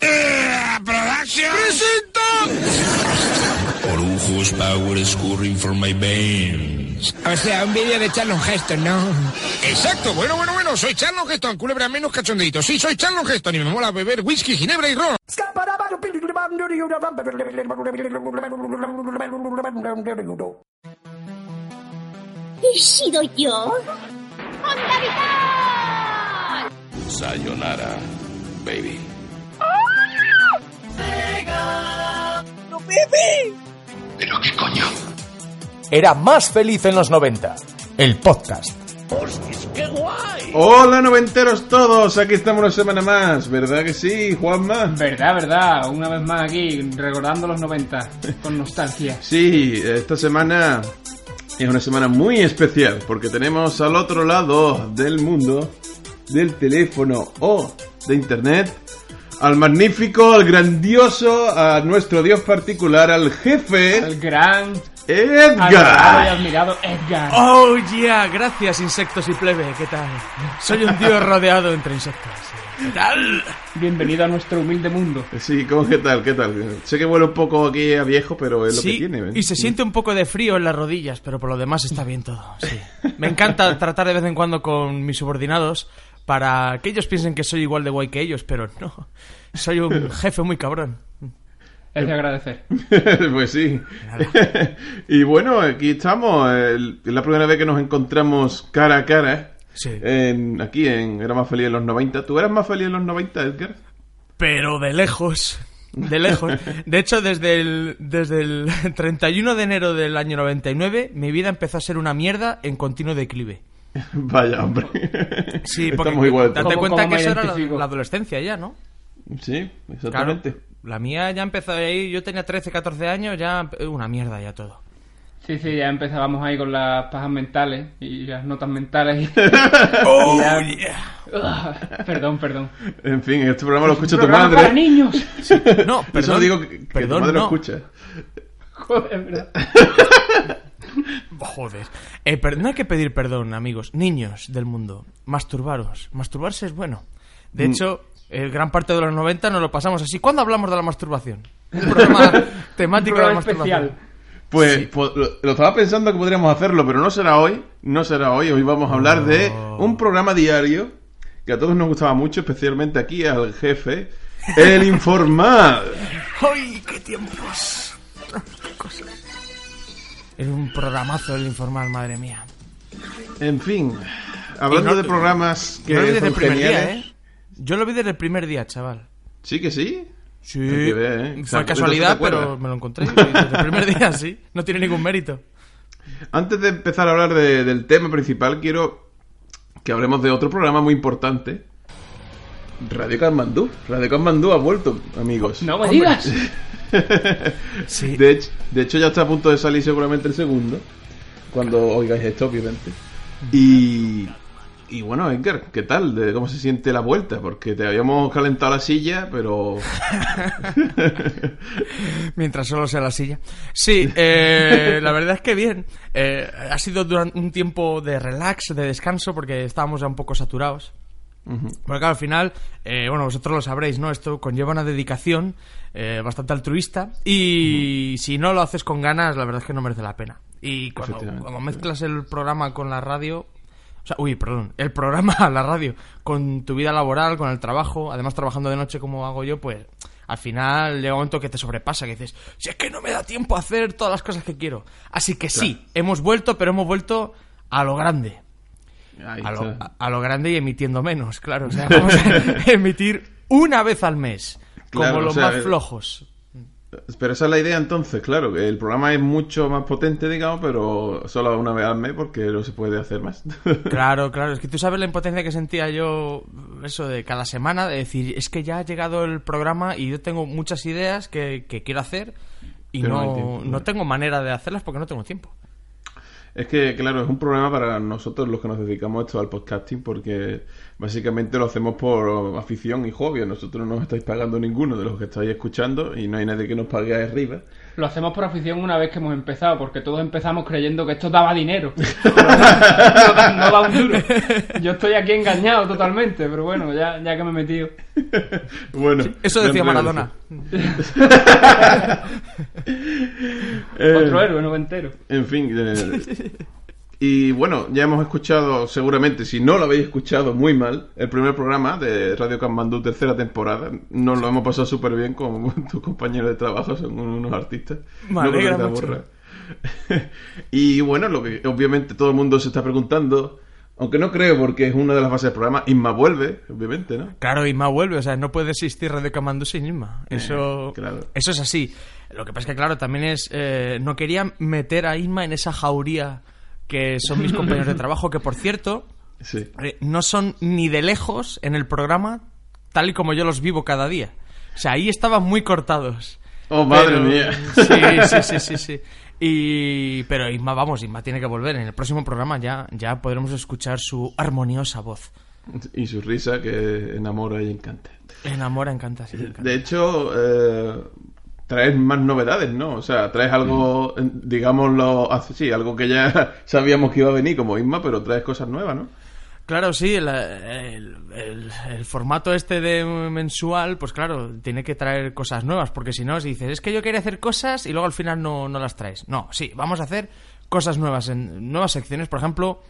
Production. Orujos power scoring for my veins. O sea, un vídeo de Charlon Heston, ¿no? Exacto, bueno, bueno, bueno, soy Charlon Heston, culebra menos cachondeito. Sí, soy Charlon Heston y me mola beber whisky, ginebra y ron. ¿He sido yo? ¡Onda Vital! Sayonara, baby. ¿Pero qué coño? Era más feliz en los 90. El podcast. Hola noventeros todos, aquí estamos una semana más, ¿verdad que sí, Juanma? Verdad, verdad, una vez más aquí, recordando los 90, con nostalgia. Sí, esta semana es una semana muy especial porque tenemos al otro lado del mundo, del teléfono o de internet, al magnífico, al grandioso, a nuestro dios particular, al jefe, El gran, adorado y Edgar. admirado Edgar. Oh, yeah, gracias insectos y plebe, ¿qué tal? Soy un dios rodeado entre insectos. ¿Qué tal? Bienvenido a nuestro humilde mundo. Sí, ¿cómo qué tal? ¿Qué tal? Sé que huele un poco aquí a viejo, pero es lo que Sí, tiene. ¿eh? y se siente un poco de frío en las rodillas, pero por lo demás está bien todo, sí. Me encanta tratar de vez en cuando con mis subordinados para que ellos piensen que soy igual de guay que ellos, pero no. Soy un jefe muy cabrón. Es de agradecer. pues sí. y bueno, aquí estamos. Es la primera vez que nos encontramos cara a cara. Sí. En, aquí en Era más feliz en los 90. ¿Tú eras más feliz en los 90, Edgar? Pero de lejos. De lejos. De hecho, desde el, desde el 31 de enero del año 99, mi vida empezó a ser una mierda en continuo declive. Vaya, hombre. Sí, porque Estamos igual. date ¿Cómo- cuenta cómo que eso era la, adolescencia ya, ¿no? Sí, Claro. exactamente. La mía ya empezó ahí, yo tenía 13, 14 años, ya eh, una mierda ya todo. Sí, sí, ya empezábamos ahí con las pajas mentales y las notas mentales. Oh, Y ya- yeah. Perdón, perdón. En fin, este programa lo escucha tu madre. para niños. No, perdón. solo digo que, que perdón, tu madre no. lo escucha. Joder, ¿verdad? Joder. Eh, per- no hay que pedir perdón, amigos. Niños del mundo, masturbaros. Masturbarse es bueno. De Mm. hecho, eh, gran parte de los 90 nos lo pasamos así. ¿Cuándo hablamos de la masturbación? Un programa temático de la programa masturbación. especial. Pues, pues, lo, lo estaba pensando que podríamos hacerlo, pero no será hoy. No será hoy. Hoy vamos a hablar de un programa diario que a todos nos gustaba mucho, especialmente aquí al jefe, el informal. ¡Ay, qué tiempos! ¡Qué cosas! Era un programazo el informal, madre mía. En fin, hablando no- de programas que Yo lo vi desde el primer geniales. día, ¿eh? Yo lo vi desde el primer día, chaval. Sí que sí. Sí, que ver, ¿eh? O sea, fue casualidad, pero me lo encontré. Desde el primer día, sí. No tiene ningún mérito. Antes de empezar a hablar de- del tema principal, quiero que hablemos de otro programa muy importante. Radio Katmandú. Radio Katmandú ha vuelto, amigos. No me digas. Sí. De, hecho, de hecho, ya está a punto de salir seguramente el segundo. Cuando oigáis esto, obviamente. Y, y bueno, Edgar, ¿qué tal? De ¿Cómo se siente la vuelta? Porque te habíamos calentado la silla, pero... Mientras solo sea la silla. Sí, eh, la verdad es que bien. Eh, ha sido durante un tiempo de relax, de descanso, porque estábamos ya un poco saturados. Porque claro, al final, eh, bueno, vosotros lo sabréis, ¿no? Esto conlleva una dedicación eh, bastante altruista y si no lo haces con ganas, la verdad es que no merece la pena. Y cuando, mezclas el programa con la radio, o sea, uy, perdón, el programa, la radio, con tu vida laboral, con el trabajo, además trabajando de noche como hago yo, pues al final llega un momento que te sobrepasa, que dices, si es que no me da tiempo a hacer todas las cosas que quiero. Así que sí, hemos vuelto, pero hemos vuelto a lo grande. A lo, a- grande y emitiendo menos, claro. O sea, vamos a emitir una vez al mes, como Claro, o los sea, más eh, flojos. Pero esa es la idea entonces, claro, que el programa es mucho más potente, digamos, pero solo una vez al mes porque no se puede hacer más. Claro, claro, es que tú sabes la impotencia que sentía yo, eso de cada semana, de decir, es que ya ha llegado el programa y yo tengo muchas ideas que, que quiero hacer y no ¿no? tengo manera de hacerlas porque no tengo tiempo. Es que, claro, es un problema para nosotros los que nos dedicamos esto al podcasting porque básicamente lo hacemos por afición y hobby. Nosotros no nos estáis pagando ninguno de los que estáis escuchando y no hay nadie que nos pague arriba. Lo hacemos por afición una vez que hemos empezado, porque todos empezamos creyendo que esto daba dinero. No, no da, no da un duro. Yo estoy aquí engañado totalmente, pero bueno, ya, ya que me he metido. Bueno, Eso decía Maradona. Eh, Otro héroe noventero. En fin. eh, y bueno, ya hemos escuchado, seguramente, si no lo habéis escuchado muy mal, el primer programa de Radio Kamandú, tercera temporada. Nos lo hemos pasado súper bien con tus compañeros de trabajo, son unos artistas. Me alegra mucho. y bueno, lo que obviamente todo el mundo se está preguntando, aunque no creo porque es una de las bases del programa, Inma vuelve, obviamente, ¿no? Claro, Isma vuelve, o sea, no puede existir Radio Comando sin Isma. Eso, claro. eso es así. Lo que pasa es que, claro, también es. eh, no quería meter a Isma en esa jauría que son mis compañeros de trabajo, que por cierto, Sí. eh, no son ni de lejos en el programa tal y como yo los vivo cada día. O sea, ahí estaban muy cortados. Oh, madre Pero- mía. Sí, sí, sí, sí, sí. Y, pero Isma, vamos, Isma tiene que volver. En el próximo programa ya, ya podremos escuchar su armoniosa voz. Y su risa que enamora y encanta. Enamora, encanta, sí. encanta. De hecho, eh, traes más novedades, ¿no? O sea, traes algo, eh, digámoslo, así, sí, algo que ya sabíamos que iba a venir como Isma, pero traes cosas nuevas, ¿no? Claro, sí, el, el- el- el formato este de mensual, pues claro, tiene que traer cosas nuevas, porque si no, si dices, es que yo quería hacer cosas y luego al final no, no las traes. No, sí, vamos a hacer cosas nuevas, en nuevas secciones. Por ejemplo,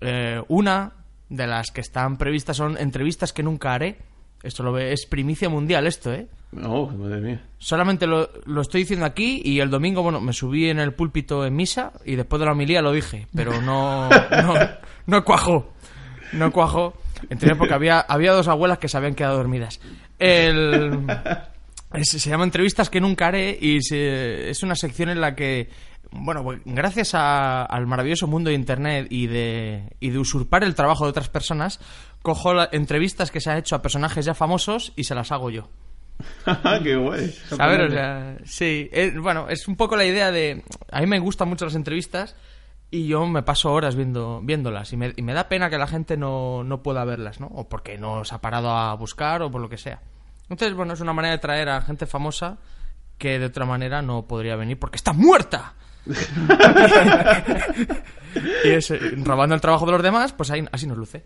eh, una de las que están previstas son entrevistas que nunca haré. Esto lo ve, es primicia mundial esto, ¿eh? Oh, madre mía. Solamente lo, lo estoy diciendo aquí y el domingo, bueno, me subí en el púlpito en misa y después de la homilía lo dije, pero no, no, no cuajó. No cuajó. Entiendo porque había, había dos abuelas que se habían quedado dormidas. El, es- se llama Entrevistas que nunca haré y se- es una sección en la que, bueno, pues, gracias a- al maravilloso mundo de Internet y de, y de usurpar el trabajo de otras personas, cojo la- entrevistas que se han hecho a personajes ya famosos y se las hago yo. Qué guay. A ver, o sea, sí. eh, bueno, es un poco la idea de... A mí me gustan mucho las entrevistas y yo me paso horas viendo, viéndolas y me, y me da pena que la gente no, no pueda verlas, ¿no? O porque no se ha parado a buscar o por lo que sea. Entonces, bueno, es una manera de traer a gente famosa que de otra manera no podría venir porque está muerta. y es, eh, robando el trabajo de los demás, pues ahí, así nos luce.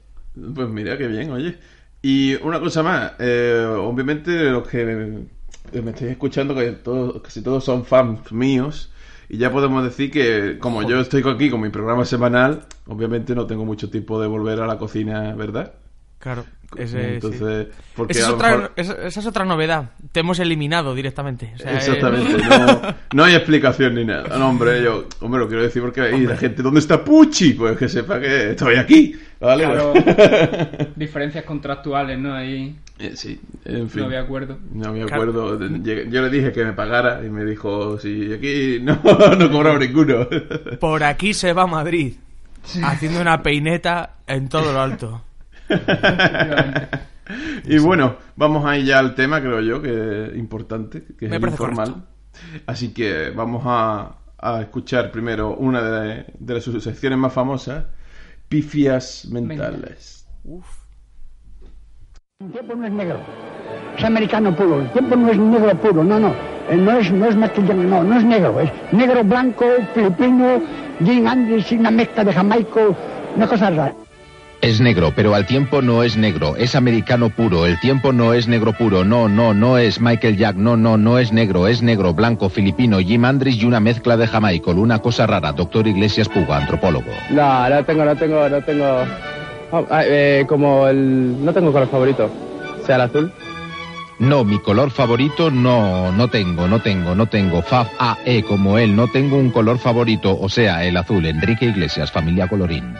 Pues mira, qué bien, oye. Y una cosa más, eh, obviamente los que me, me estáis escuchando, que todos, casi todos son fans míos, y ya podemos decir que como yo estoy aquí con mi programa semanal, obviamente no tengo mucho tiempo de volver a la cocina, ¿verdad? Claro. Ese- Entonces, sí. porque Esa es, a lo otra, mejor- esa, es otra novedad. Te hemos eliminado directamente. O sea, eh, Exactamente, no, no hay explicación ni nada. No, hombre, yo, hombre, lo quiero decir porque hay la gente, ¿dónde está Pucci? Pues que sepa que estoy aquí, ¿vale? Claro, diferencias contractuales, ¿no? Ahí Eh, sí, en fin. no había acuerdo. No me acuerdo. Yo le dije que me pagara y me dijo, sí, aquí no, no cobraba ninguno. Por aquí se va a Madrid. Haciendo una peineta en todo lo alto. Y bueno, vamos ahí ya al tema, creo yo, que es importante, que es Me el informal. Así que vamos a, a escuchar primero una de, de las sus secciones más famosas, pifias mentales. El tiempo no es negro, es americano puro. El tiempo no es negro puro, no, no. Eh, No es, no es maquillado, no, no es negro. Es negro, blanco, filipino, Jim Andrews una mezcla de jamaico, una cosa rara. Es negro, pero al tiempo no es negro, es americano puro, el tiempo no es negro puro, no, no, no es Michael Jack, no, no, no es negro, es negro, blanco, filipino, Jim Andrews y una mezcla de jamaico, una cosa rara, doctor Iglesias Puga, antropólogo. No, no tengo, no tengo, no tengo. Oh, ah, eh, como el. No tengo color favorito. ¿Sea el azul? No, mi color favorito no, no tengo, no tengo, no tengo, Faf A, E como él, no tengo un color favorito, o sea, el azul, Enrique Iglesias, familia colorín.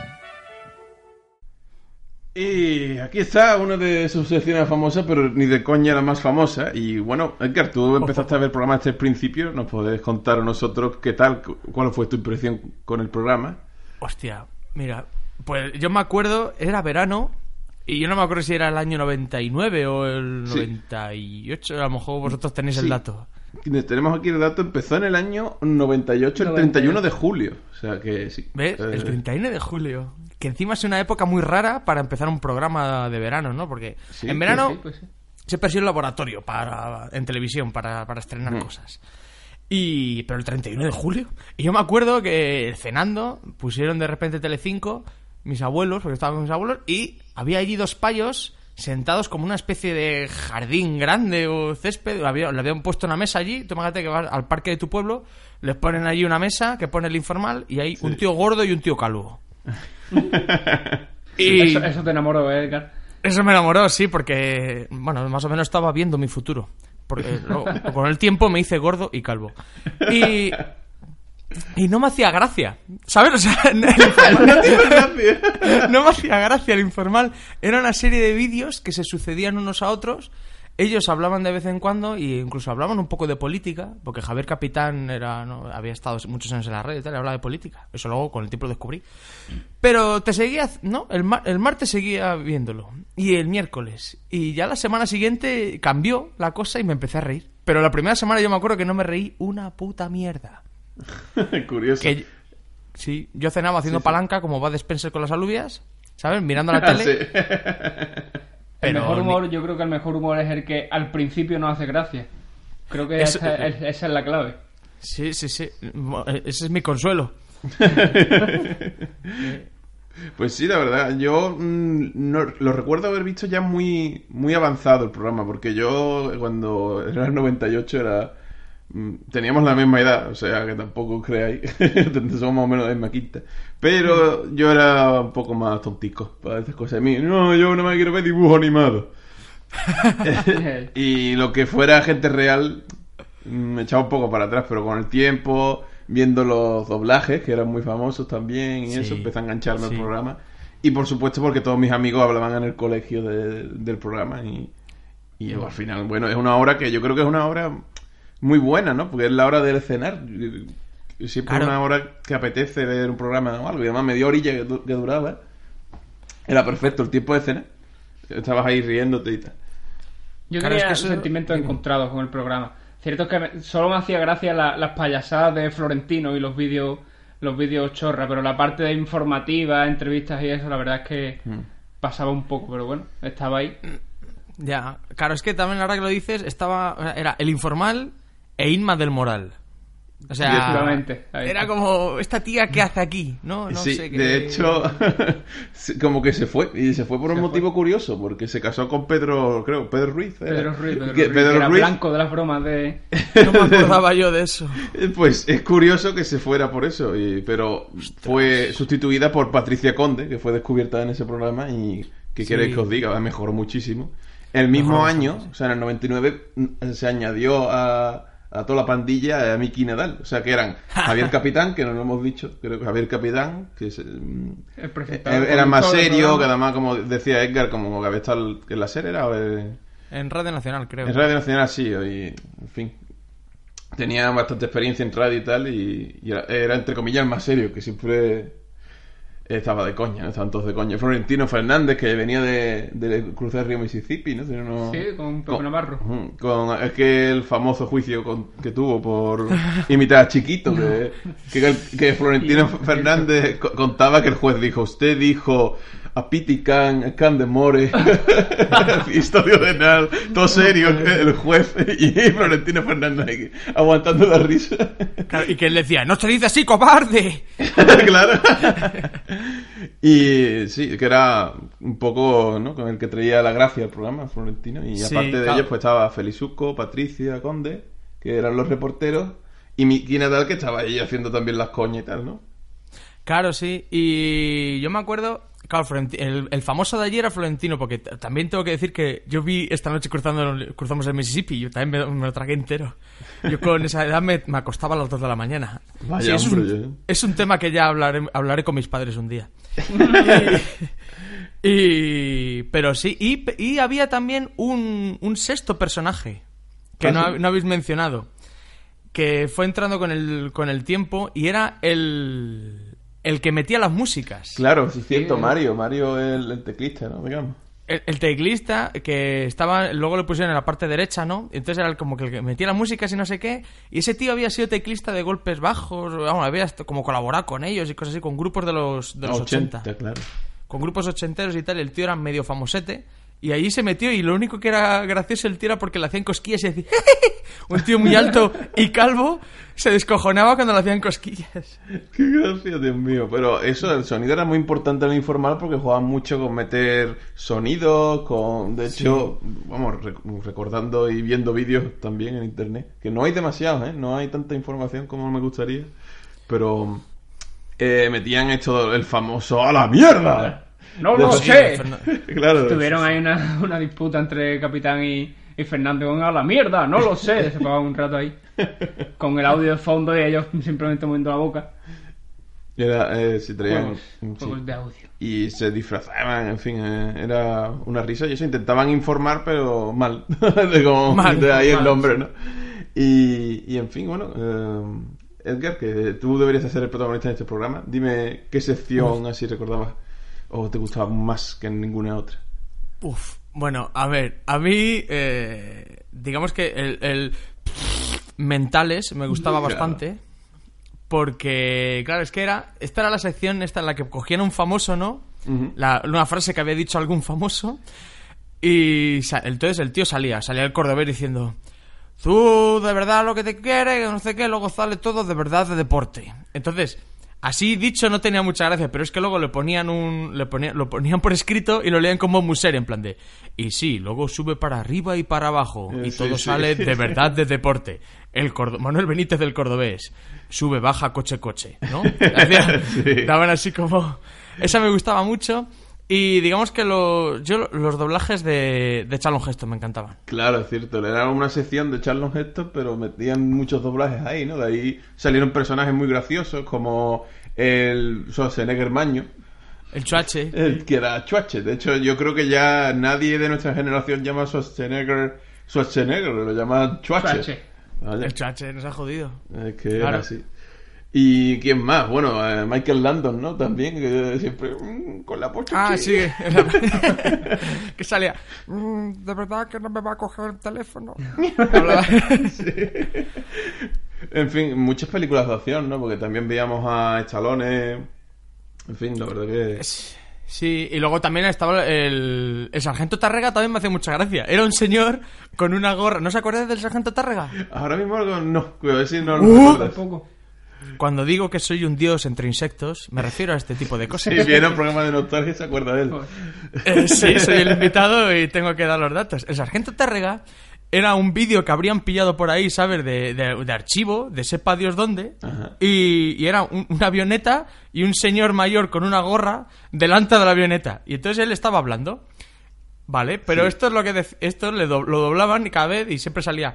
Y aquí está una de sus secciones famosas, pero ni de coña la más famosa. Y bueno, Edgar, tú empezaste a ver el programa desde el principio. ¿Nos podés contar a nosotros qué tal, cu- cuál fue tu impresión con el programa? Hostia, mira, pues yo me acuerdo, era verano, y yo no me acuerdo si era el año 99 o el Sí. 98, a lo mejor vosotros tenéis el Sí. dato. Tenemos aquí el dato, empezó en el año 98, el 31 de julio. O sea que sí. ¿Ves? El 31 de julio. Que encima es una época muy rara para empezar un programa de verano, ¿no? Porque Sí, en verano Sí, pues sí. siempre ha sido un laboratorio para, en televisión para, para estrenar Mm. cosas. Y, pero el 31 de julio. Y yo me acuerdo que cenando pusieron de repente Telecinco, mis abuelos, porque estaban mis abuelos, y había allí dos payos sentados como una especie de jardín grande o césped. Había- le habían puesto una mesa allí. Tú imagínate que vas al parque de tu pueblo, les ponen allí una mesa que pone el informal y hay un tío gordo y un tío calvo. y Eso, eso te enamoró, ¿eh, Edgar. eso me enamoró, sí, porque, bueno, más o menos estaba viendo mi futuro. Porque luego, con el tiempo me hice gordo y calvo. Y, y no me hacía gracia, ¿sabes? O sea, informal- no me hacía gracia el informal. Era una serie de vídeos que se sucedían unos a otros. Ellos hablaban de vez en cuando e incluso hablaban un poco de política, porque Javier Capitán era, ¿no? había estado muchos años en la red y tal, y hablaba de política. Eso luego con el tiempo lo descubrí. Pero te seguía, ¿no? El, mar- el martes seguía viéndolo. Y el miércoles. Y ya la semana siguiente cambió la cosa y me empecé a reír. Pero la primera semana yo me acuerdo que no me reí una puta mierda. Curioso. Que, sí, yo cenaba haciendo Sí, sí. palanca como va Spencer con las alubias, ¿sabes? Mirando la Ah, tele. El mejor ni- humor, yo creo que el mejor humor es el que al principio no hace gracia. Creo que Eso- esa, es- esa es la clave. Sí, sí, sí. Ese es mi consuelo. Pues sí, la verdad, yo mm, no- lo recuerdo haber visto ya muy, muy avanzado el programa, porque yo cuando era el 98 era... mm, Teníamos la misma edad, o sea que tampoco creáis, somos más o menos de la misma quinta. Pero yo era un poco más tontico para esas cosas. A mí, no, yo no me quiero ver dibujo animado. y lo que fuera gente real mm, me echaba un poco para atrás, pero con el tiempo, viendo los doblajes, que eran muy famosos también, y Sí. eso, empecé a engancharme Sí. al programa. Y por supuesto porque todos mis amigos hablaban en el colegio de- del programa y, y al final, bueno, es una hora que yo creo que es una hora muy buena, ¿no? Porque es la hora del cenar. Siempre Claro. es una hora que apetece ver un programa o algo. Y además media orilla que, du- que duraba. Era perfecto el tiempo de cena. Estabas ahí riéndote y tal. Yo Claro, tenía es que eso- sentimientos encontrados con el programa. Cierto es que me- solo me hacía gracia la- las payasadas de Florentino y los vídeos los vídeos chorra, pero la parte de informativa, entrevistas y eso, la verdad es que Mm. pasaba un poco, pero bueno, estaba ahí. Ya, claro, es que también ahora que lo dices, estaba. Era el informal e Inma del Moral. O sea, era como, ¿esta tía qué hace aquí? No, no sí, sé qué. de hecho, como que se fue. Y se fue por un motivo curioso, porque se casó con Pedro, creo, Pedro Ruiz. era. Pedro Ruiz, Pedro Que Ruiz, Pedro que era Ruiz, blanco de las bromas de... No me acordaba yo de eso. eh, Pues es curioso que se fuera por eso, y- pero fue sustituida por Patricia Conde, que fue descubierta en ese programa y que Sí. queréis que os diga, mejoró muchísimo. El mismo Mejoró año, o sea, en el 99, mm, se añadió a, a toda la pandilla a Miki Nadal. O sea, que eran Javier Capitán, que no lo hemos dicho, creo que Javier Capitán, que es, El presentador, Eh, era más serio, que además, como decía Edgar, como que había estado en la serie, era en En Radio Nacional, creo. en Radio Nacional, sí, y, en fin. Tenía bastante experiencia en radio y tal, y, y era, era, entre comillas el más serio, que siempre estaba de coña, ¿no? estaban todos de coña. Florentino Fernández, que venía de, de cruzar el río Mississippi, ¿no? Sí, con Pepe Navarro. Con aquel famoso juicio con- que tuvo por imitar a Chiquito, que, que, que Florentino Fernández co- contaba que el juez dijo, usted dijo a Piti Can, Can de More, historia de Nal, todo serio el juez y Florentino Fernández aguantando la risa. Claro, y que él decía, no se dice así, cobarde. claro. Y sí, que era un poco, ¿no? Con el que traía la gracia al programa, Florentino. Y Sí, aparte de claro. ellos, pues estaba Felizuco, Patricia, Conde, que eran los reporteros. Y Miki Nadal, que estaba ahí haciendo también las coñas y tal, ¿no? Claro, sí. Y yo me acuerdo, claro, el, el famoso de ayer era Florentino, porque también tengo que decir que yo vi esta noche cruzando, cruzamos el Mississippi yo también me, me lo tragué entero. Yo con esa edad me, me acostaba a las 2 de la mañana. Vaya, es, hombre, un, yo- es un tema que ya hablaré, hablaré con mis padres un día. y, Y. Pero sí, y, y había también un, un sexto personaje que ¿Ah, no, ha- no habéis mencionado. Que fue entrando con el, con el tiempo y era el. El que metía las músicas. Claro, sí es cierto, Mario. Mario es el, el teclista, ¿no? Digamos. El, el teclista que estaba, luego le pusieron en la parte derecha, ¿no? Entonces era como que el que metía las músicas y no sé qué. Y ese tío había sido teclista de golpes bajos, vamos, había como colaborado con ellos y cosas así, con grupos de los, de los 80. 80, claro. Con grupos ochenteros y tal, y el tío era medio famosete. Y ahí se metió y lo único que era gracioso el tío era porque le hacían cosquillas y decía... Un tío muy alto y calvo se descojonaba cuando le hacían cosquillas. Qué gracia, Dios mío. Pero eso, el sonido era muy importante en el informal porque jugaban mucho con meter sonidos, con... De hecho, vamos, rec- recordando y viendo vídeos también en internet, que no hay demasiados, ¿eh? No hay tanta información como me gustaría, pero eh, metían esto, el famoso ¡A la mierda! No lo sé. claro. Tuvieron ahí una, una disputa entre Capitán y, y Fernando con a la mierda, no lo sé. Se pagaban un rato ahí. Con el audio de fondo y ellos simplemente moviendo la boca. Era, eh, se traían... Juegos, sí. juegos de audio. y se disfrazaban, en fin, eh, era una risa y eso intentaban informar pero mal, de como Mal, de ahí el nombre, ¿no? Y, y en fin, bueno, eh, Edgar, que tú deberías de ser el protagonista de este programa, dime qué sección así recordabas o te gustaba más que en ninguna otra. Uf, bueno, a ver, a mí, eh, digamos que el, el Mentales me gustaba Claro. bastante. Porque, claro, es que era. Esta era la sección esta en la que cogían un famoso, ¿no? La- una frase que había dicho algún famoso. Y entonces el tío salía, salía el cordobés diciendo. Tú de verdad lo que te quieres, que no sé qué, luego sale todo de verdad de deporte. Entonces, así dicho no tenía mucha gracia, pero es que luego le ponían un. Le ponían, lo ponían por escrito y lo leían como muser, en plan de. Y sí, luego sube para arriba y para abajo. Eh, Y sí, todo sí. sale de verdad de deporte. El Cordo- Manuel Benítez del Cordobés. Sube, baja, coche, coche. ¿No? Hacían-. Daban así como. Esa me gustaba mucho. Y digamos que lo- yo los doblajes de, de Charlon Heston me encantaban. Claro, es cierto, era una sección de Charlton Heston, pero metían muchos doblajes ahí, ¿no? De ahí salieron personajes muy graciosos como el Schwarzenegger Maño, El Chuache. El que era Chuache. De hecho, yo creo que ya nadie de nuestra generación llama a Schwarzenegger Schwarzenegger, lo llama Chuache. Chuache. Vaya, El Chuache nos ha jodido. es que Claro. era así. ¿Y quién más? Bueno, eh, Michael Landon, ¿no? También, que siempre mm, con la pocha. Ah, aquí. sí. que salía. "Mm, de verdad que no me va a coger el teléfono. Hablaba- En fin, muchas películas de acción, ¿no? Porque también veíamos a Stallone. En fin, la verdad que... Sí, y luego también estaba el, el sargento Tárrega, también me hacía mucha gracia. Era un señor con una gorra. ¿No se acuerdan del sargento Tárrega? Ahora mismo algo no, ver si no lo Uh. Tampoco. Cuando digo que soy un dios entre insectos, me refiero a este tipo de cosas. Si viene un programa de nostalgia se acuerda de él. Eh, sí, soy el invitado y tengo que dar los datos. El sargento Tárrega era un vídeo que habrían pillado por ahí, ¿sabes? De, de- de archivo, de sepa Dios dónde. Y, y era un- una avioneta y un señor mayor con una gorra delante de la avioneta. Y entonces él estaba hablando. Vale, pero Sí. esto es lo que dec- esto le do- lo doblaban cada vez y siempre salía.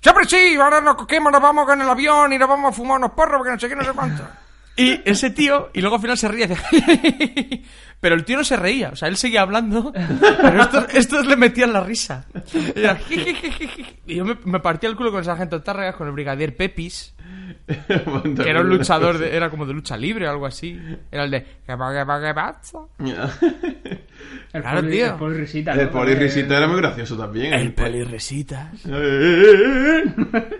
Siempre sí, ahora nos cogemos, nos vamos con el avión y nos vamos a fumar unos porros porque no sé qué, no sé cuánto. Y ese tío, y luego al final se ríe. pero el tío no se reía, o sea, él seguía hablando, pero estos, estos le metían la risa. Y, era y yo me, me partía el culo con el sargento Tárregas, con el brigadier Pepis, que era un luchador, de- era como de lucha libre o algo así. Era el de. "¿Qué pa- qué pa- qué pasa?". El Claro, poli- tío. El polirrisita, ¿no? El polirrisita era muy gracioso también. El polirresitas.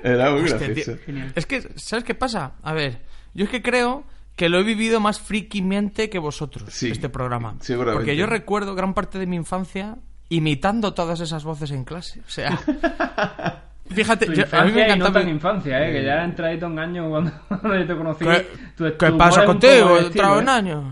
Era muy Hostia, gracioso. tío. Es que, ¿sabes qué pasa? A ver, yo es que creo que lo he vivido más frikimente que vosotros, Sí, este programa. seguramente. Porque yo recuerdo gran parte de mi infancia imitando todas esas voces en clase. O sea, fíjate, yo- a mí me infancia y no encantaba... tan infancia, ¿eh? Que ya era entradito en años cuando, cuando yo te conocí. ¿Qué, Tu- qué tu pasa es un contigo? He en ¿eh? años.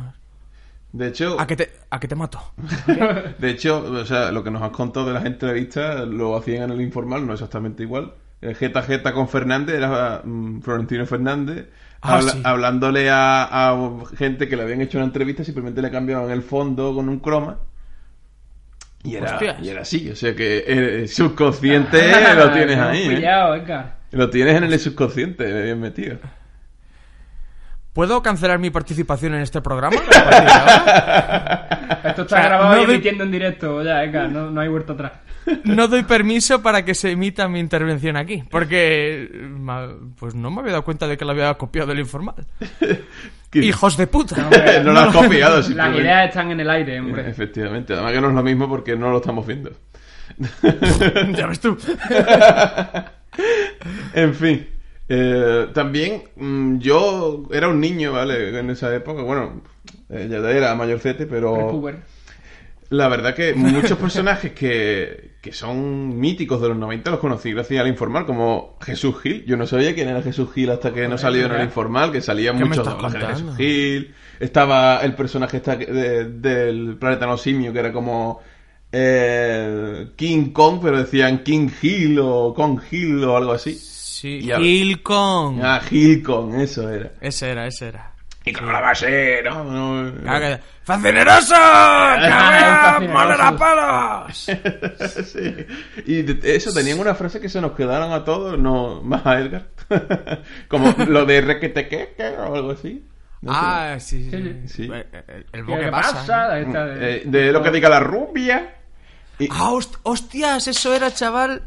De hecho, ¿A que te, a que te mato? de hecho, o sea, lo que nos has contado de las entrevistas lo hacían en el informal, no exactamente igual. El Jeta Jeta con Fernández era mm, Florentino Fernández Ah, habla- sí. hablándole a, a gente que le habían hecho una entrevista, simplemente le cambiaban el fondo con un croma. Y era, Hostias. y era así, o sea que el subconsciente lo tienes ahí. ¿eh? pillado, Edgar. Lo tienes en el subconsciente, bien metido. ¿Puedo cancelar mi participación en este programa? Esto está O sea, grabado no y doy- emitiendo en directo ya, Eka, no, no hay vuelta atrás. No doy permiso para que se emita mi intervención aquí, porque pues no me había dado cuenta de que la había copiado del informal. Hijos de puta. no lo has copiado, Las ideas están en el aire, hombre. Efectivamente, además que no es lo mismo porque no lo estamos viendo. ya ves tú. en fin. Eh, también mm, yo era un niño, ¿vale? En esa época, bueno, eh, ya era mayorcete, pero... La verdad que muchos personajes que, que son míticos de los 90 los conocí gracias al informal, como Jesús Gil. Yo no sabía quién era Jesús Gil hasta que no salió en el informal, que salían ¿Qué me muchos doblajes de? Jesús Gil. Estaba el personaje esta de- del planeta no simio, que era como eh, King Kong, pero decían King Hill o Kong Hill o algo así. Sí, Y a- Gil Kong. Ah, eso era. Ese era, ese era. Y con la base, no, no, no. Ah, que- ¡Fascineroso! Ah. ¡Molera palos! Sí. Y de- eso, tenían una frase que se nos quedaron a todos, no más a Edgar. Como lo de requetequeque o algo así. No sé. Ah, sí, sí. Sí. El, el ¿Qué boque pasa? pasa. Esta de- Eh, de lo que diga la rubia. Y- Ah, host- hostias, eso era, chaval.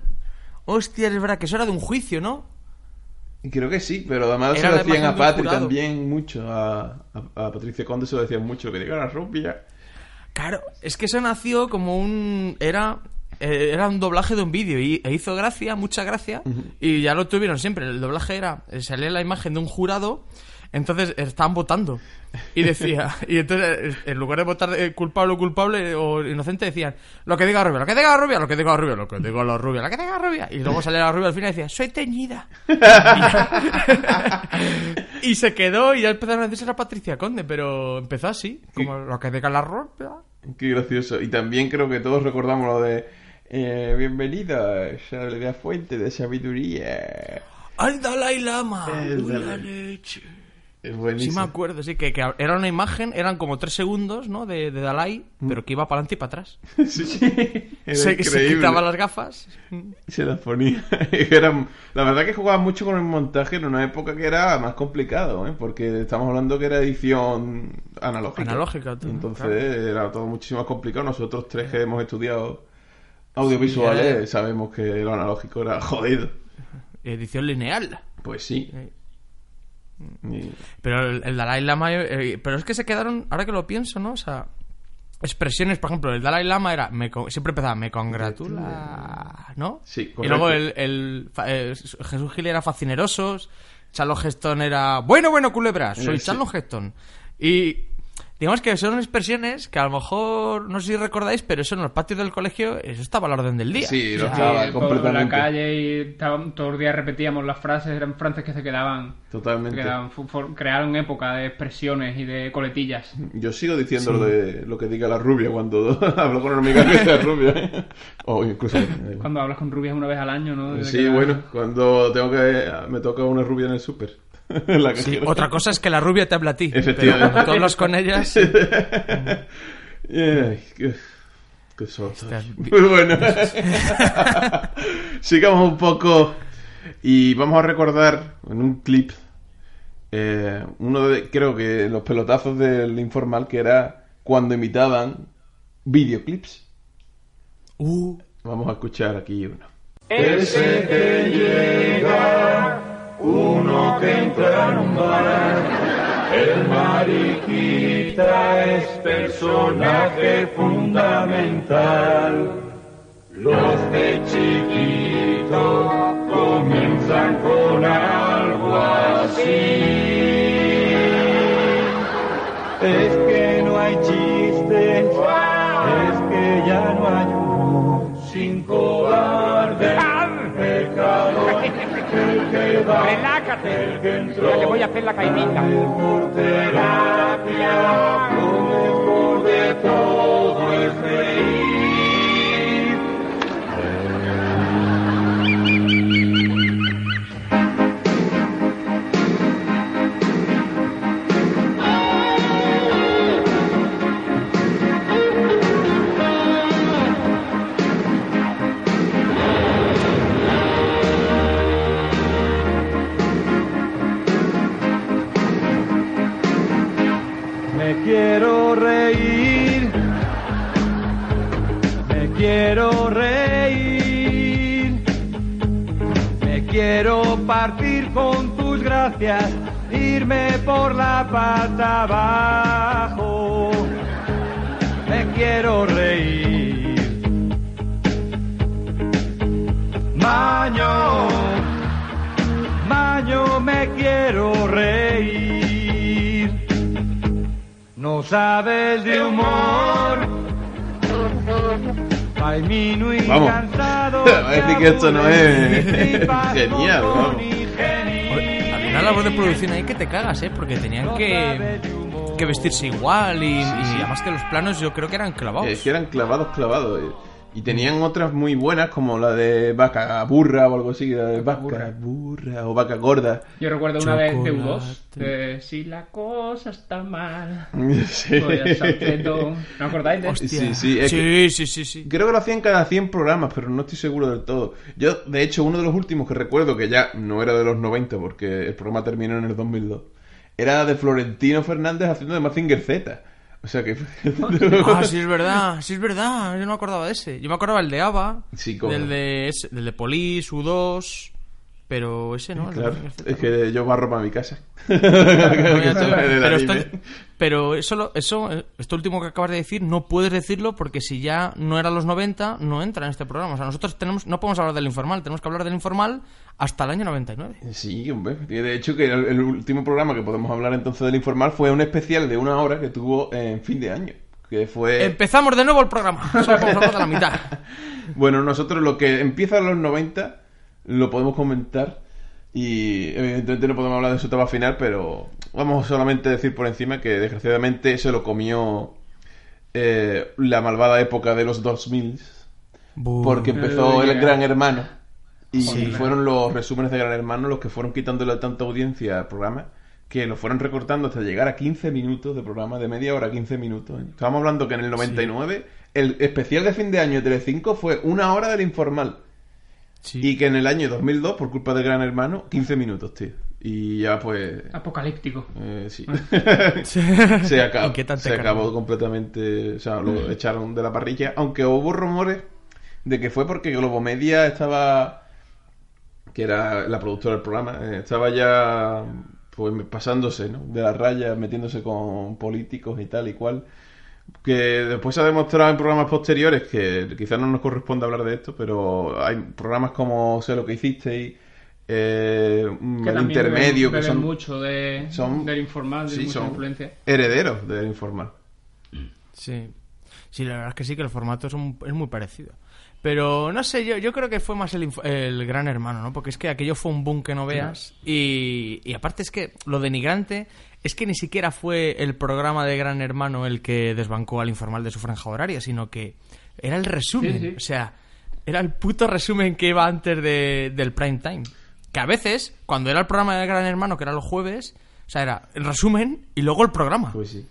Hostias, es verdad que eso era de un juicio, ¿no? creo que sí, pero además se Era lo la decían imagen a Patri jurado. también mucho. A, a- a Patricia Conde se lo decían mucho, lo que diga la rubia. Claro, es que eso nació como un... Era... eh, Era un doblaje de un vídeo y e hizo gracia, mucha gracia, y ya lo tuvieron siempre. El doblaje era, eh, salía la imagen de un jurado, entonces estaban votando. Y decía, y entonces en lugar de votar eh, culpable o culpable o inocente, decían, lo que diga la rubia, lo que diga la rubia, lo que diga la rubia, lo que diga la rubia, lo que diga la rubia. Y luego salía la rubia al final y decía, soy teñida. y se quedó y ya empezaron a decir a Patricia Conde, pero empezó así, como lo que diga la rubia. Qué gracioso. Y también creo que todos recordamos lo de eh, bienvenidos a la fuente de sabiduría. ¡Al Dalai Lama! El Dalai- la leche. Es Sí me acuerdo, sí, que, que era una imagen, eran como tres segundos, ¿no? De, de Dalai, pero que iba para adelante y para atrás. Sí, sí. Era Se, quitaba las gafas. Se las ponía. Era- la verdad que jugaba mucho con el montaje en una época que era más complicado, ¿eh? porque estamos hablando que era edición analógica. Analógica, tú, Entonces claro. era todo muchísimo más complicado. Nosotros tres que hemos estudiado audiovisuales Sí, sabemos que lo analógico era jodido. Edición lineal. Pues sí. Y- Pero el, el Dalai Lama... eh, pero es que se quedaron, ahora que lo pienso, ¿no? O sea, expresiones, por ejemplo, el Dalai Lama era... Me, siempre empezaba, me congratula, ¿no? Sí, Y luego correcto. el, el eh, Jesús Gil era fascinerosos, Charles Heston era... Bueno, bueno, culebras, soy Eh, sí. Charles Heston. Y... Digamos que son expresiones que a lo mejor, no sé si recordáis, pero eso en los patios del colegio, eso estaba a la orden del día. Sí, lo sea, estaba Sí, completamente. la calle y todos los días repetíamos las frases, eran frases que se quedaban. Totalmente. se quedaban, crearon época de expresiones y de coletillas. Yo sigo diciendo lo de lo que diga la rubia cuando hablo con una amiga que sea rubia. ¿eh? O incluso. eh, Cuando hablas con rubias una vez al año, ¿no? Desde Sí, que- bueno, cuando tengo que me toca una rubia en el súper. La Sí, otra cosa es que la rubia te habla a ti. Pero Efectivamente. cuando tú hablas con ellas. Ay, qué, qué Muy bueno. Sigamos un poco y vamos a recordar en un clip eh, uno de, creo que los pelotazos del informal que era cuando imitaban videoclips. Uh, Vamos a escuchar aquí uno. Ese que llega, uno que entra en un bar, el mariquita es personaje fundamental. Los de chiquito comienzan con algo así. Es que no hay chistes, es que ya no hay Mira que voy a hacer la caimita. Quiero partir con tus gracias, irme por la pata abajo. Me quiero reír. Maño, maño, me quiero reír. No sabes de humor. Vamos. Cansado. Va a decir que esto no es genial, vamos. Al final la voz de producción ahí que te cagas, ¿eh? Porque tenían que, que vestirse igual y, y además que los planos yo creo que eran clavados. Es que eran clavados, clavados. eh. Y tenían otras muy buenas, como la de vaca burra o algo así, la de vaca burra, o vaca gorda. Yo recuerdo una de, de Chocolate. U2, de si la cosa está mal. Sí. voy Salcedo. ¿No acordáis de Sí, sí, es Sí, que- sí, sí, sí. Creo que lo hacían cada 100 programas, pero no estoy seguro del todo. Yo, de hecho, uno de los últimos que recuerdo, que ya no era de los 90, porque el programa terminó en el 2002, era de Florentino Fernández haciendo de Mazinger Z. O sea que... Ah, sí, es verdad, sí, es verdad. Yo no me acordaba de ese. Yo me acordaba el de ABBA, Sí, cómo del de, ese- del de Police, U2, pero ese no. Claro, es que yo barro para mi casa. Pero, esto, pero eso, eso, eh, esto último que acabas de decir, no puedes decirlo porque si ya no era los 90, no entra en este programa. O sea, nosotros tenemos, no podemos hablar del informal, tenemos que hablar del informal hasta el año 99. Sí, hombre. De hecho, que el, el último programa que podemos hablar entonces del informal fue un especial de una hora que tuvo en fin de año. Que fue... Empezamos de nuevo el programa. Solo a la mitad. Bueno, nosotros lo que empieza en los 90 lo podemos comentar y evidentemente no podemos hablar de su etapa final, pero vamos solamente a decir por encima que desgraciadamente se lo comió eh, la malvada época de los 2000 porque empezó el. Gran Hermano y Sí. fueron los resúmenes de Gran Hermano los que fueron quitándole tanta audiencia al programa que lo fueron recortando hasta llegar a 15 minutos de programa, de media hora a 15 minutos. Estábamos hablando que en el 99 el especial de fin de año de Telecinco fue una hora del informal. Y que en el año 2002, por culpa de Gran Hermano, 15 minutos, tío. Y ya pues... Apocalíptico. Eh, sí. Se acabó, Inquietante se acabó completamente. O sea, lo echaron de la parrilla. Aunque hubo rumores de que fue porque Globomedia estaba. que era la productora del programa, eh, estaba ya. pues pasándose, ¿no? De la raya, metiéndose con políticos y tal y cual. Que después se ha demostrado en programas posteriores que quizás no nos corresponde hablar de esto, pero hay programas como Sé lo que hicisteis. Eh, Que el intermedio beben- que son mucho de, son- del informal, de sí, mucha son influencia. herederos del informal. Sí. Sí, la verdad es que sí, que el formato es, un- es muy parecido. Pero no sé, yo, yo creo que fue más el, el gran hermano, ¿no? Porque es que aquello fue un boom que no veas. Y, y aparte es que lo denigrante es que ni siquiera fue el programa de gran hermano el que desbancó al informal de su franja horaria, sino que era el resumen. Sí, sí. O sea, era el puto resumen que iba antes de- del prime time. Que a veces, cuando era el programa de gran hermano, que era los jueves, o sea, era el resumen y luego el programa. Pues sí.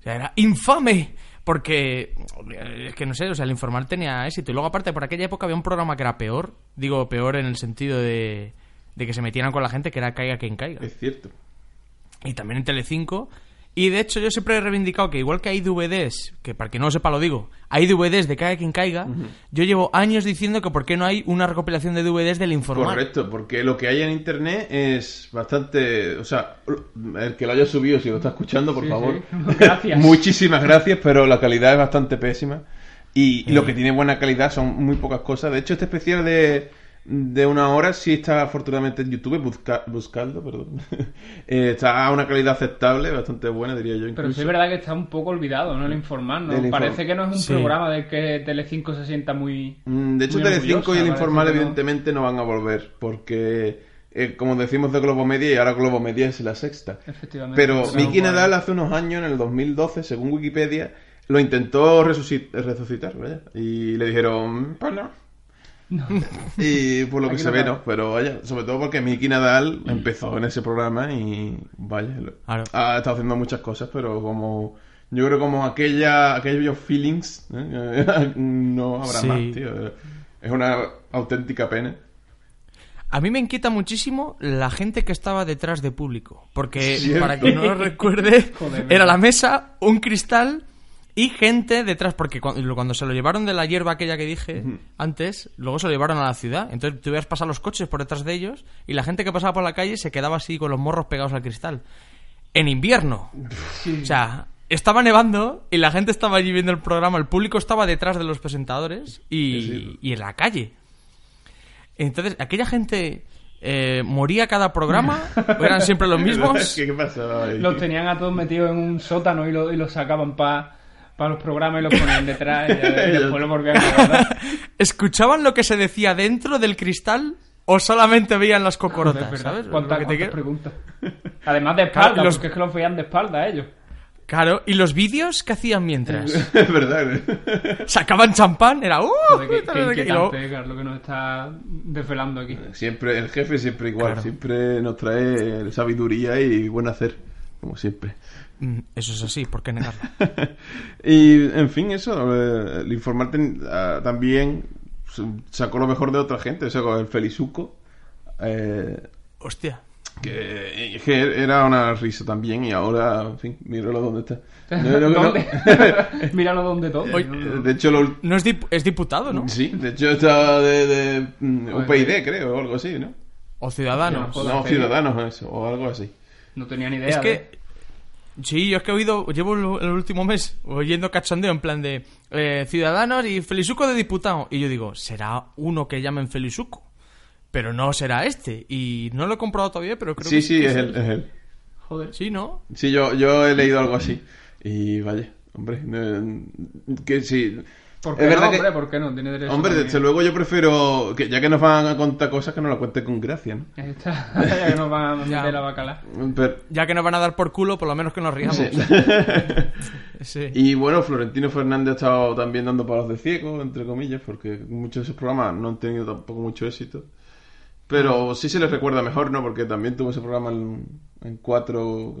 O sea, era infame. Porque, eh, es que no sé, o sea, el informal tenía éxito. Y luego, aparte, por aquella época había un programa que era peor. Digo, peor en el sentido de, de que se metieran con la gente, que era Caiga quien caiga. Es cierto. Y también en Telecinco. Y de hecho, yo siempre he reivindicado que, igual que hay DVDs, que para que no lo sepa lo digo, hay DVDs de Caiga quien caiga. Yo llevo años diciendo que por qué no hay una recopilación de DVDs del informal. Correcto, porque lo que hay en internet es bastante. O sea, el que lo haya subido, si lo está escuchando, por Sí, favor. sí. Gracias. Muchísimas gracias, pero la calidad es bastante pésima. Y lo que tiene buena calidad son muy pocas cosas. De hecho, este especial de, de una hora sí está afortunadamente en YouTube, busca, buscando, perdón. Eh, está a una calidad aceptable, bastante buena, diría yo. Pero sí es verdad que está un poco olvidado, ¿no? El informal, ¿no? El inform- Parece que no es un Sí. programa del que Telecinco se sienta muy... Mm, De hecho, muy Telecinco y el Informal no. evidentemente no van a volver, porque, eh, como decimos de Globomedia, y ahora Globomedia es la sexta. Efectivamente. Pero Miki. Nadal hace unos años, en el 2012, según Wikipedia, lo intentó resucit- resucitar, vaya, y le dijeron, pues no. Y por lo que Aquí se no ve, no, pero vaya, sobre todo porque Miki Nadal empezó en ese programa y vaya, ha estado haciendo muchas cosas, pero como yo creo como aquella aquellos feelings ¿eh? no habrá Sí. más, tío. Es una auténtica pena. A mí me inquieta muchísimo la gente que estaba detrás de público. Porque, Cierto. para quien no lo recuerde, Joder, era la mesa, un cristal Y gente detrás, porque cuando, cuando se lo llevaron de la hierba aquella que dije antes, luego se lo llevaron a la ciudad. Entonces tú veías pasar los coches por detrás de ellos y la gente que pasaba por la calle se quedaba así con los morros pegados al cristal. En invierno. O sea, estaba nevando y la gente estaba allí viendo el programa, el público estaba detrás de los presentadores y, y en la calle. Entonces, aquella gente eh, moría cada programa, ¿O eran siempre los mismos. ¿Qué, qué pasaba ahí? Los tenían a todos metidos en un sótano y, lo- y los sacaban para los programas y los ponían detrás y, después lo volvían a guardar. ¿Escuchaban lo que se decía dentro del cristal o solamente veían las cocorotas? Verdad. ¿Sabes? ¿Cuántas, que te preguntas? Además de espalda, Claro, los- porque es que los veían de espalda ellos. Claro, ¿y los vídeos que hacían mientras? Es verdad. ¿eh? ¿Sacaban champán? Era... ¡Uh! Joder, qué, qué inquietante, Carlos, lo que nos está desvelando aquí. Siempre, el jefe siempre igual, Claro. siempre nos trae sabiduría y buen hacer, como siempre. Mm, Eso es así, ¿por qué negarlo? y, en fin, eso, eh, el informarte ah, también sacó lo mejor de otra gente, o sea, con el Felizuco. Eh, Hostia. que, que era una risa también y ahora, en fin, míralo dónde está. No, no, no. ¿Dónde? Míralo donde todo. Oye, De hecho, lo, No es, dip- es diputado, ¿no? sí, de hecho está de, de mm. UPyD, creo, o algo así, ¿no? O ciudadanos. No, Ciudadanos, eso, o algo así. No tenía ni idea. Es de- que. Sí, yo es que he oído, llevo el, último mes oyendo cachondeo en plan de eh, Ciudadanos y Felizuco de diputado. Y yo digo, será uno que llamen Felizuco, pero no será este. Y no lo he comprado todavía, pero creo Sí, que sí, que es él, es él. Joder. Sí, ¿no? Sí, yo, yo he leído algo así. Y vaya, hombre, no- que sí. ¿Por qué Es no, verdad que- hombre? ¿Por qué no? Tiene derecho Hombre, también. desde luego yo prefiero, que ya que nos van a contar cosas, que nos las cuenten con gracia, ¿no? Ahí está. ya que nos van a meter la bacala. Pero- Ya que nos van a dar por culo, por lo menos que nos riamos. Sí. Sí. Y bueno, Florentino Fernández ha estado también dando palos de ciego, entre comillas, porque muchos de esos programas no han tenido tampoco mucho éxito. Pero sí se les recuerda mejor, ¿no? Porque también tuvo ese programa en, en cuatro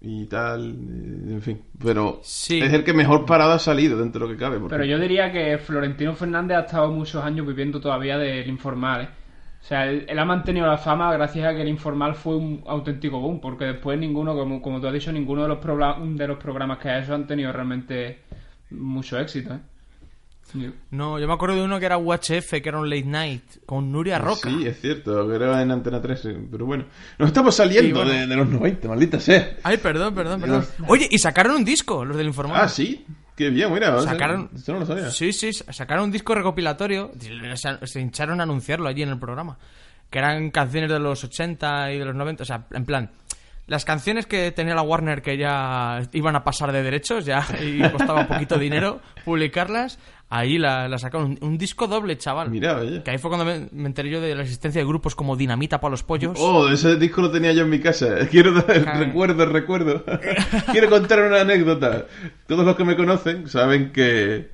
y tal, y- en fin. Pero Sí. es el que mejor parado ha salido dentro de lo que cabe. porque- Pero yo diría que Florentino Fernández ha estado muchos años viviendo todavía del informal, ¿eh? O sea, él, él ha mantenido la fama gracias a que el informal fue un auténtico boom, porque después ninguno, como, como tú has dicho, ninguno de los, de los programas que ha hecho han tenido realmente mucho éxito, ¿eh? No, yo me acuerdo de uno que era UHF, que era un late night, con Nuria Roca. Sí, es cierto, que era en Antena 3, eh, pero bueno. Nos estamos saliendo Sí, bueno. de, de los 90, maldita sea. Ay, perdón, perdón, perdón. Oye, y sacaron un disco, los del informal. Ah, sí, qué bien, mira. o sea, Sacaron- Eso no lo sabía. Sí, sí, sacaron un disco recopilatorio. Se, se hincharon a anunciarlo allí en el programa. Que eran canciones de los 80 y de los 90. O sea, en plan, las canciones que tenía la Warner que ya iban a pasar de derechos ya y costaba poquito dinero publicarlas. Ahí la, la sacaron. Un, un disco doble, chaval. Mira, oye. Que ahí fue cuando me, me enteré yo de la existencia de grupos como Dinamita para los pollos. Oh, ese disco lo tenía yo en mi casa. Quiero dar recuerdo, recuerdo. Quiero contar una anécdota. Todos los que me conocen saben que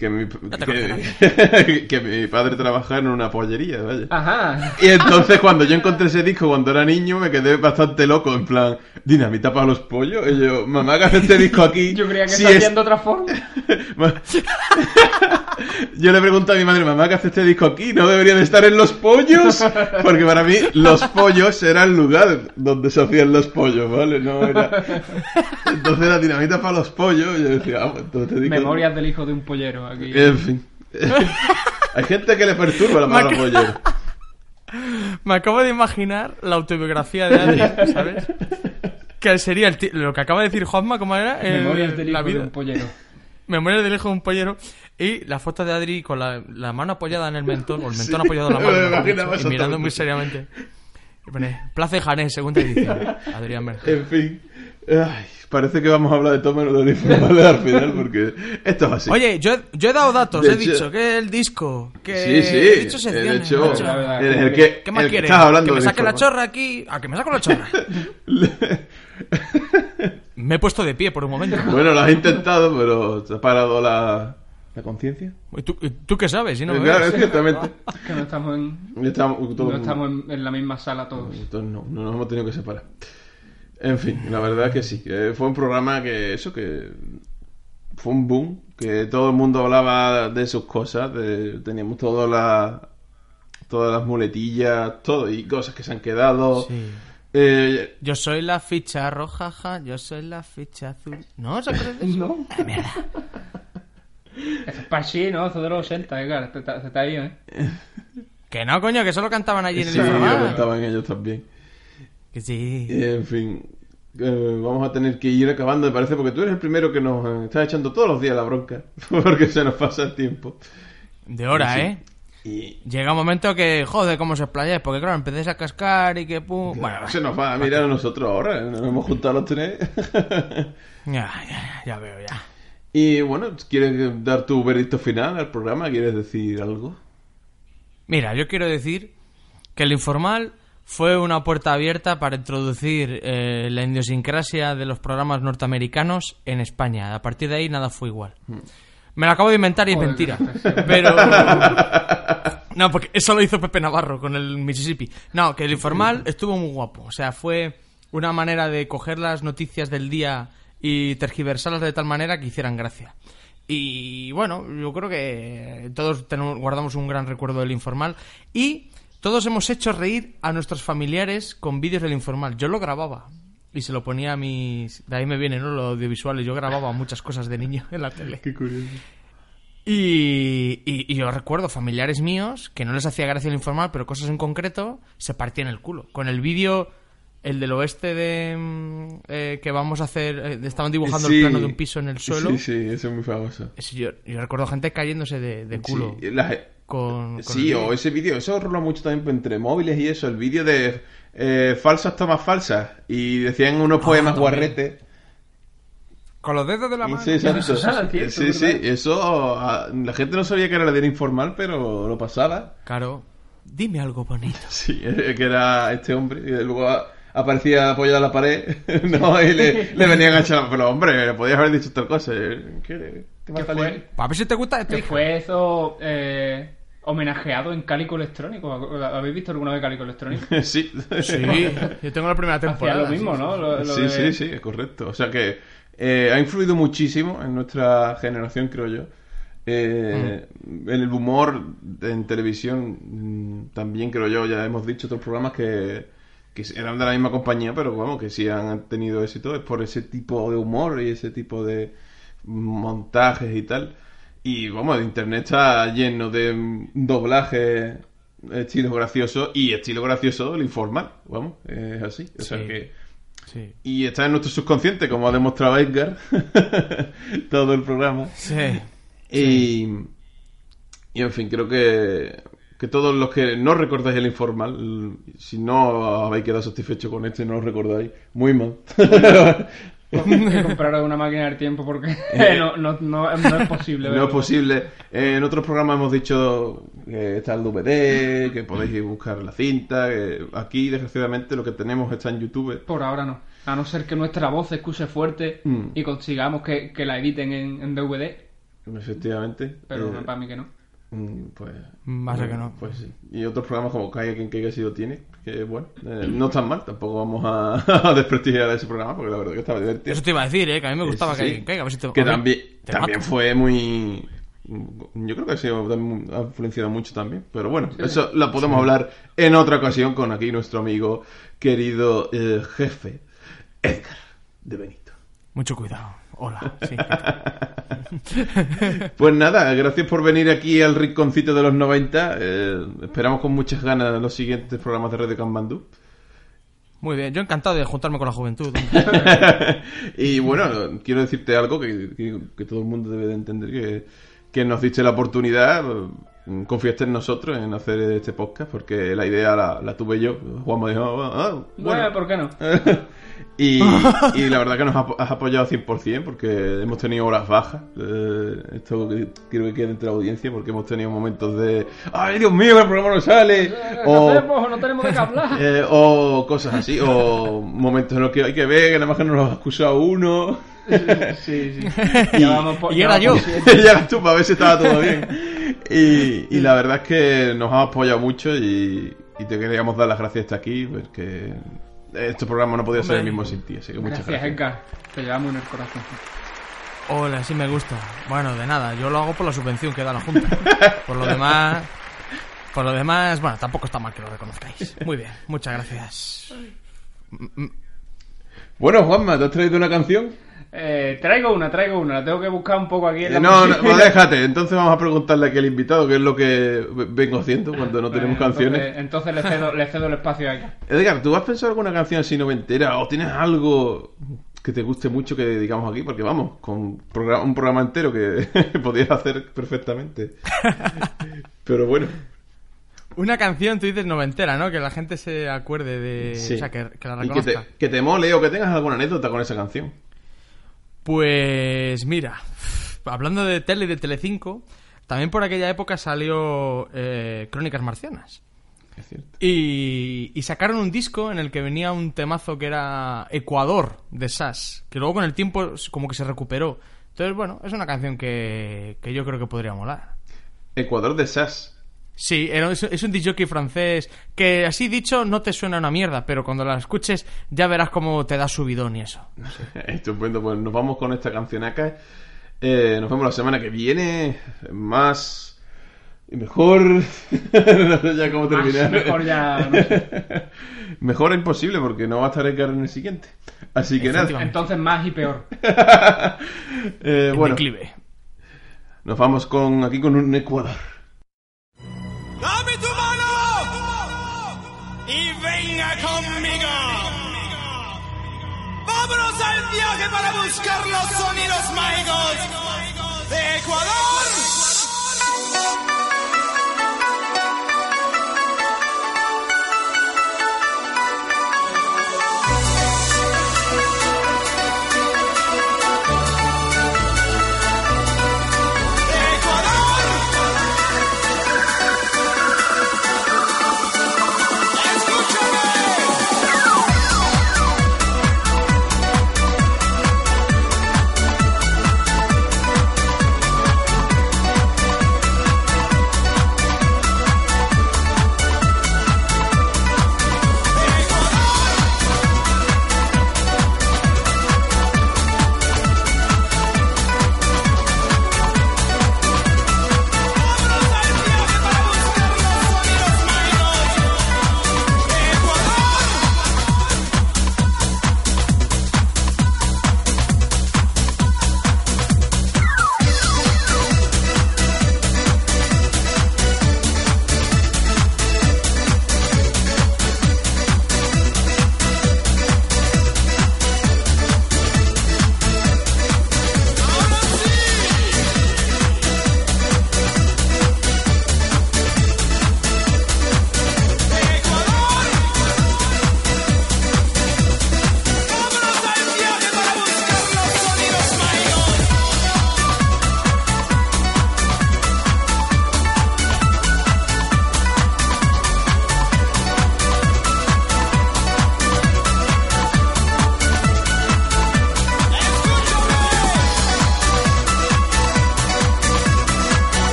que mi, te que, que mi padre trabajaba en una pollería, vaya. Ajá. Y entonces cuando yo encontré ese disco cuando era niño me quedé bastante loco, en plan, dinamita para los pollos. Y yo, mamá, ¿qué hace este disco aquí? Yo creía que Si se es- hacían de otra forma. Yo le pregunto a mi madre, mamá, ¿qué hace este disco aquí? ¿No debería de estar en los pollos? Porque para mí los pollos era el lugar donde se hacían los pollos, ¿vale? No era... Entonces la dinamita para los pollos. Y yo decía, ah, pues entonces este disco... Memorias del hijo de un pollero aquí. En fin. Hay gente que le perturba la palabra pollero. Me acabo de imaginar la autobiografía de Adri, ¿sabes? Que sería el lo que acaba de decir Juanma, ¿cómo era? El- Memorias del la hijo de vida. un pollero. Memorias del hijo de un pollero. Y la foto de Adri con la, la mano apoyada en el mentón, o el mentón apoyado en la mano, Me y mirando muy seriamente. De Janés, segunda edición. Adrián Berger. En fin. Ay, parece que vamos a hablar de todo menos de informales al final, porque esto es así. Oye, yo, he- yo he dado datos, De he hecho- dicho que el disco, que Sí, sí. he dicho De secciones, hecho, macho. el, el que, ¿Qué más el que quieres? estás hablando que me de saque la chorra aquí. ¿A que me saco la chorra? me he puesto de pie por un momento. Bueno, lo has intentado, pero te ha parado la, la conciencia. ¿Y tú, tú qué sabes? Si no me claro, ves? ciertamente. Que no estamos en, Estamos, no estamos en, en la misma sala todos. Entonces no, no nos hemos tenido que separar. En fin, la verdad que sí, que fue un programa que eso, que fue un boom, que todo el mundo hablaba de sus cosas, de- teníamos todas las todas las muletillas, todo, y cosas que se han quedado. Sí. Eh, Yo soy la ficha roja, ja, yo soy la ficha azul. ¿No? ¿Se acuerdan de eso? No. Ah, mierda. Eso es para sí, ¿no? Eso de los 80, Edgar. Se ha ido, ¿eh? Que no, coño, que solo cantaban allí en el sí, lo estaban ellos también. Que sí. En fin, eh, vamos a tener que ir acabando, me parece, porque tú eres el primero que nos eh, está echando todos los días la bronca, porque se nos pasa el tiempo. De hora, Sí. ¿eh? Y Llega un momento que, joder, cómo se explayáis, porque claro, empecéis a cascar y que pum. Bueno, se nos va a mirar a nosotros ahora, ¿eh? nos hemos juntado los tres. ya, ya, ya veo, ya. y bueno, ¿quieres dar tu veredicto final al programa? ¿Quieres decir algo? Mira, yo quiero decir que el informal fue una puerta abierta para introducir eh, la idiosincrasia de los programas norteamericanos en España. A partir de ahí nada fue igual. Me lo acabo de inventar y es mentira. Pero. No, porque eso lo hizo Pepe Navarro con el Mississippi. No, que el informal estuvo muy guapo. O sea, fue una manera de coger las noticias del día y tergiversarlas de tal manera que hicieran gracia. Y bueno, yo creo que todos tenemos, guardamos un gran recuerdo del informal. Y todos hemos hecho reír a nuestros familiares con vídeos del informal. Yo lo grababa. Y se lo ponía a mis... De ahí me viene, ¿no? Lo audiovisual. Yo grababa muchas cosas de niño en la tele. Qué curioso. Y, y- y yo recuerdo familiares míos que no les hacía gracia el informal, pero cosas en concreto se partían el culo. Con el vídeo, el del oeste de mm, eh, que vamos a hacer, eh, estaban dibujando Sí. el plano de un piso en el suelo. Sí, sí, eso es muy famoso. Yo, yo recuerdo gente cayéndose de, de culo. Sí, la- con, con Sí, el o ese vídeo, eso rola mucho también entre móviles y eso, el vídeo de eh, falsas tomas falsas y decían unos poemas también. guarretes. Con los dedos de la mano. Sí. Eso cierto, sí, eso ah, la gente no sabía que era la de informal, pero lo pasaba. Claro. Dime algo bonito. Sí, eh, que era este hombre y luego a- aparecía apoyado a la pared, no, y le, le venían a echar, pero hombre, le podías haber dicho tal cosa. eh, ¿Qué, qué ¿Qué fue? A ver si te gusta este. Que fue eso eh, homenajeado en Cálico Electrónico. ¿Habéis visto alguna vez Cálico Electrónico? Sí, Sí, yo tengo la primera Hacía temporada. lo mismo, sí, ¿no? sí. Lo- lo sí, de- sí, sí, es correcto. O sea que eh, ha influido muchísimo en nuestra generación, creo yo. Eh, En el humor en televisión mm, también creo yo, ya hemos dicho otros programas que, que eran de la misma compañía, pero bueno, que sí han tenido éxito es por ese tipo de humor y ese tipo de montajes y tal. Y vamos, el internet está lleno de doblajes, estilo gracioso y estilo gracioso el informal, vamos, es así. O sea que Sí. y está en nuestro subconsciente, como ha demostrado Edgar, todo el programa. Sí. Y, y en fin, creo que, que todos los que no recordáis el informal, si no habéis quedado satisfechos con este, no lo recordáis, muy mal. que compraros una máquina del tiempo porque no, no, no, no es posible. no es posible. Eh, en otros programas hemos dicho que está el DVD, que podéis ir a buscar la cinta. que aquí, desgraciadamente, lo que tenemos está en YouTube. Por ahora no. A no ser que nuestra voz se escuche fuerte Mm. y consigamos que, que la editen en, en DVD. Efectivamente. Pero Eh, para mí que no. Mm, Pues, Va a ser que no. Pues sí. Y otros programas como Caiga quien caiga si lo tiene, que bueno, eh, no están mal, tampoco vamos a, a desprestigiar ese programa porque la verdad que estaba divertido. Eso te iba a decir, ¿eh? Que a mí me gustaba Sí, que, sí. que, a ver si te- Que también, te también mato. fue muy... Yo creo que ha, sido, ha influenciado mucho también. Pero bueno, eso lo podemos hablar en otra ocasión con aquí nuestro amigo querido eh, jefe Edgar de Benito. Mucho cuidado. Hola. Sí. Pues nada, gracias por venir aquí al rinconcito de los 90. eh, esperamos con muchas ganas los siguientes programas de Radio Kanbandú. Muy bien. Yo encantado de juntarme con la juventud. y bueno, quiero decirte algo que, que- que todo el mundo debe de entender, que, que nos diste la oportunidad, confiaste en nosotros en hacer este podcast, porque la idea la, la tuve yo. Juan me dijo, "Ah, ah, bueno, Bueno, ¿por qué no? y, y la verdad que nos ha- has apoyado 100% porque hemos tenido horas bajas. Eh, esto quiero que quede entre la audiencia porque hemos tenido momentos de ¡Ay, Dios mío, el programa no sale! ¿Qué O, hacemos? No tenemos de qué hablar. eh, o cosas así, o momentos en los que hay que ver que nada más que nos lo ha excusado uno. Sí, sí. Y- por- y era yo. eras tú para ver si estaba todo bien. Y, y la verdad es que nos ha apoyado mucho y, y te queríamos dar las gracias hasta aquí, porque este programa no podía ser el mismo sin ti, así que muchas Gracias, gracias. Edgar. Te llevamos en el corazón. Hola, sí me gusta. Bueno, de nada. Yo lo hago por la subvención que da la Junta. Por lo demás... Por lo demás, bueno, tampoco está mal que lo reconozcáis. Muy bien. Muchas gracias. Bueno, Juanma, ¿te has traído una canción? Eh, traigo una, traigo una. La tengo que buscar un poco aquí en la no, no, música. pues déjate. Entonces vamos a preguntarle aquí al invitado qué es lo que vengo haciendo cuando no tenemos Pues, canciones. Entonces, le, cedo, le cedo el espacio aquí. Edgar, ¿tú has pensado alguna canción así noventera o tienes algo que te guste mucho que digamos aquí? Porque vamos, con programa- un programa entero que podías hacer perfectamente. Pero bueno. Una canción, tú dices noventera, ¿no? Que la gente se acuerde de... Sí. O sea, que, que la Y que reconozca. te, que te mole o que tengas alguna anécdota con esa canción. Pues mira, hablando de tele y de Telecinco, también por aquella época salió eh, Crónicas Marcianas. Es cierto. Y, y sacaron un disco en el que venía un temazo que era Ecuador de Sass, que luego con el tiempo como que se recuperó. Entonces, bueno, es una canción que, que yo creo que podría molar. Ecuador de Sass. Sí, es, un DJ francés que así dicho no te suena una mierda, pero cuando la escuches ya verás cómo te da subidón y eso. Estupendo, pues nos vamos con esta canción acá. Eh, nos vemos la semana que viene. Más y mejor. no sé ya cómo Más, terminar. mejor ya, no sé. Mejor es imposible porque no va a estar Edgar en el siguiente. Así que nada. Entonces más y peor. Eh, bueno, declive. nos vamos con aquí con un Ecuador. Conmigo. Vámonos al viaje para buscar los sonidos mágicos de Ecuador.